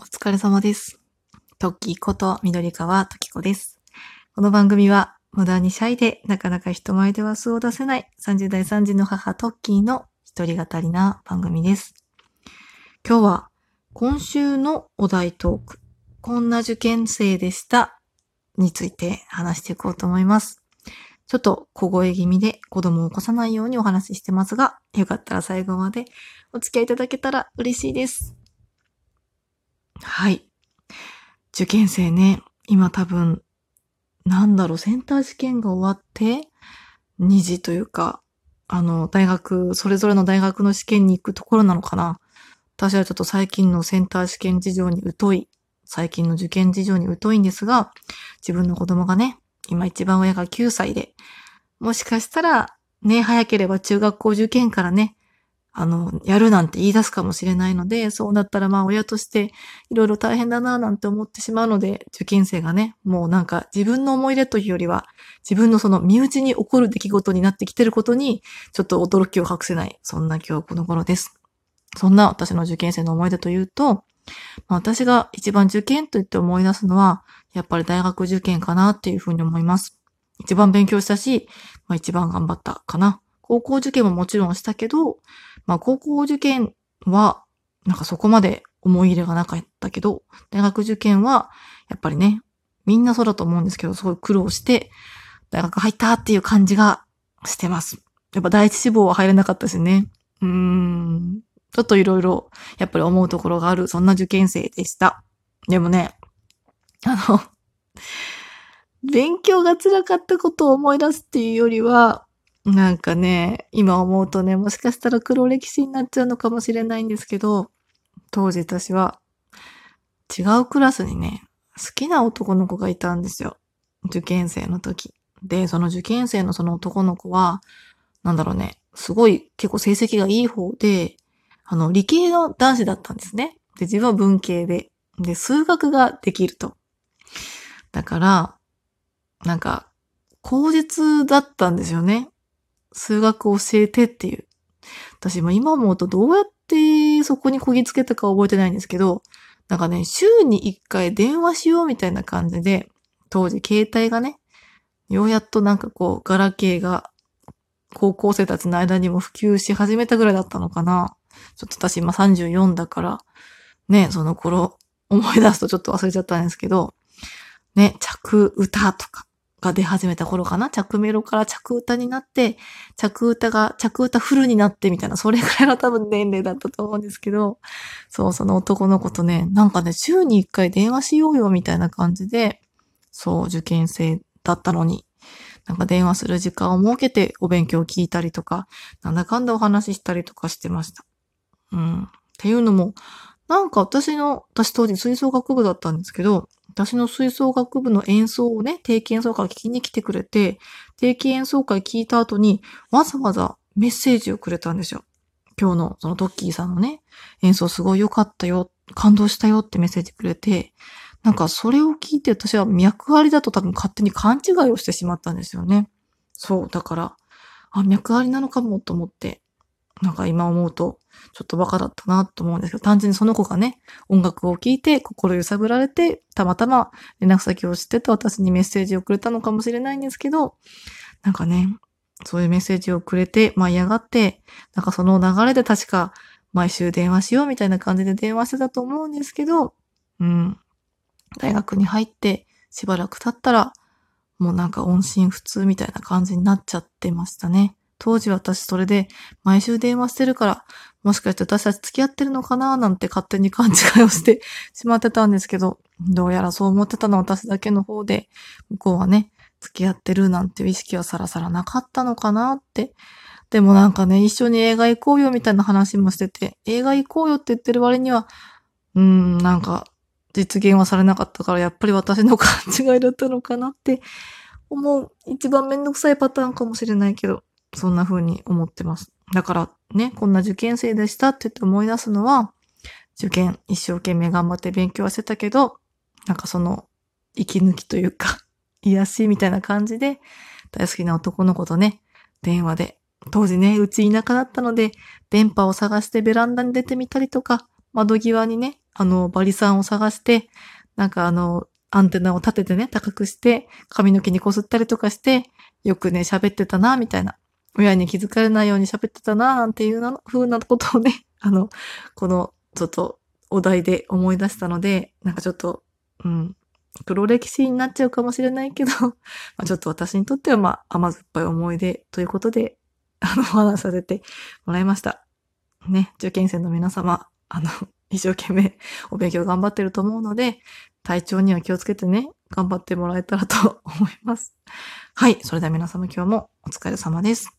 お疲れ様です。トッキーこと緑川トキコです。この番組は無駄にシャイでなかなか人前では素を出せない30代3児の母トッキーの一人語りな番組です。今日は今週のお題トーク、こんな受験生でしたについて話していこうと思います。ちょっと小声気味で子供を起こさないようにお話ししてますが、よかったら最後までお付き合いいただけたら嬉しいです。はい。受験生ね、今多分、なんだろう、センター試験が終わって、2時というか、あの、大学、それぞれの大学の試験に行くところなのかな。私はちょっと最近のセンター試験事情に疎い、最近の受験事情に疎いんですが、自分の子供がね、今一番親が9歳で、もしかしたら、ね、早ければ中学校受験からね、あの、やるなんて言い出すかもしれないので、そうなったらまあ親としていろいろ大変だななんて思ってしまうので、受験生がね、もうなんか自分の思い出というよりは、自分のその身内に起こる出来事になってきてることに、ちょっと驚きを隠せない、そんな今日この頃です。そんな私の受験生の思い出というと、まあ私が一番受験と言って思い出すのは、やっぱり大学受験かなっていうふうに思います。一番勉強したし、まあ一番頑張ったかな。高校受験ももちろんしたけど、まあ高校受験は、なんかそこまで思い入れがなかったけど、大学受験は、やっぱりね、みんなそうだと思うんですけど、すごい苦労して、大学入ったっていう感じがしてます。やっぱ第一志望は入れなかったしね。うーん。ちょっといろいろ、やっぱり思うところがある、そんな受験生でした。でもね、あの、勉強が辛かったことを思い出すっていうよりは、なんかね、今思うとね、もしかしたら黒歴史になっちゃうのかもしれないんですけど、当時私は違うクラスにね、好きな男の子がいたんですよ。受験生の時。で、その受験生のその男の子は、なんだろうね、すごい結構成績がいい方で、あの、理系の男子だったんですね。で、自分は文系で、で、数学ができると。だから、なんか、口実だったんですよね。数学を教えてっていう。私も今思うとどうやってそこにこぎつけたか覚えてないんですけど、なんかね、週に一回電話しようみたいな感じで、当時携帯がね、ようやっとなんかこう、ガラケーが高校生たちの間にも普及し始めたぐらいだったのかな。ちょっと私今34だから、ね、その頃思い出すとちょっと忘れちゃったんですけど、ね、着歌とかが出始めた頃かな？着メロから着歌になって、着歌が、着歌フルになってみたいな、それくらいの多分年齢だったと思うんですけど、そう、その男の子とね、なんかね、週に一回電話しようよみたいな感じで、そう、受験生だったのに、なんか電話する時間を設けてお勉強を聞いたりとか、なんだかんだお話ししたりとかしてました。うん。っていうのも、なんか私の、私当時吹奏楽部だったんですけど、私の吹奏楽部の演奏をね、定期演奏会を聞きに来てくれて、定期演奏会聞いた後に、わざわざメッセージをくれたんですよ。今日のそのトッキーさんのね、演奏すごい良かったよ、感動したよってメッセージくれて、なんかそれを聞いて私は脈ありだと多分勝手に勘違いをしてしまったんですよね。そう、だから、あ、脈ありなのかもと思って、なんか今思うと、ちょっとバカだったなと思うんですけど、単純にその子がね、音楽を聴いて心揺さぶられて、たまたま連絡先を知ってと私にメッセージをくれたのかもしれないんですけど、なんかね、そういうメッセージをくれて、舞い上がって、なんかその流れで確か毎週電話しようみたいな感じで電話してたと思うんですけど、うん。大学に入ってしばらく経ったら、もうなんか音信不通みたいな感じになっちゃってましたね。当時私それで毎週電話してるから、もしかして私たち付き合ってるのかななんて勝手に勘違いをして しまってたんですけど、どうやらそう思ってたのは私だけの方で、向こうはね、付き合ってるなんて意識はさらさらなかったのかなって。でもなんかね、一緒に映画行こうよみたいな話もしてて、映画行こうよって言ってる割には、うーん、なんか実現はされなかったから、やっぱり私の勘違いだったのかなって思う。一番めんどくさいパターンかもしれないけど、そんな風に思ってます。だからね、こんな受験生でしたって言って思い出すのは、受験一生懸命頑張って勉強はしてたけど、なんかその息抜きというか、癒しみたいな感じで、大好きな男の子とね、電話で、当時ね、うち田舎だったので、電波を探してベランダに出てみたりとか、窓際にね、あの、バリさんを探して、なんかあの、アンテナを立ててね、高くして、髪の毛にこすったりとかして、よくね、喋ってたな、みたいな。親に気づかれないように喋ってたな、なんていうな、風なことをね、あの、この、ちょっと、お題で思い出したので、なんかちょっと、うん、黒歴史になっちゃうかもしれないけど、まあ、ちょっと私にとっては、まあ、甘酸っぱい思い出ということで、あの、お話させてもらいました。ね、受験生の皆様、あの、一生懸命お勉強頑張ってると思うので、体調には気をつけてね、頑張ってもらえたらと思います。はい、それでは皆様今日もお疲れ様です。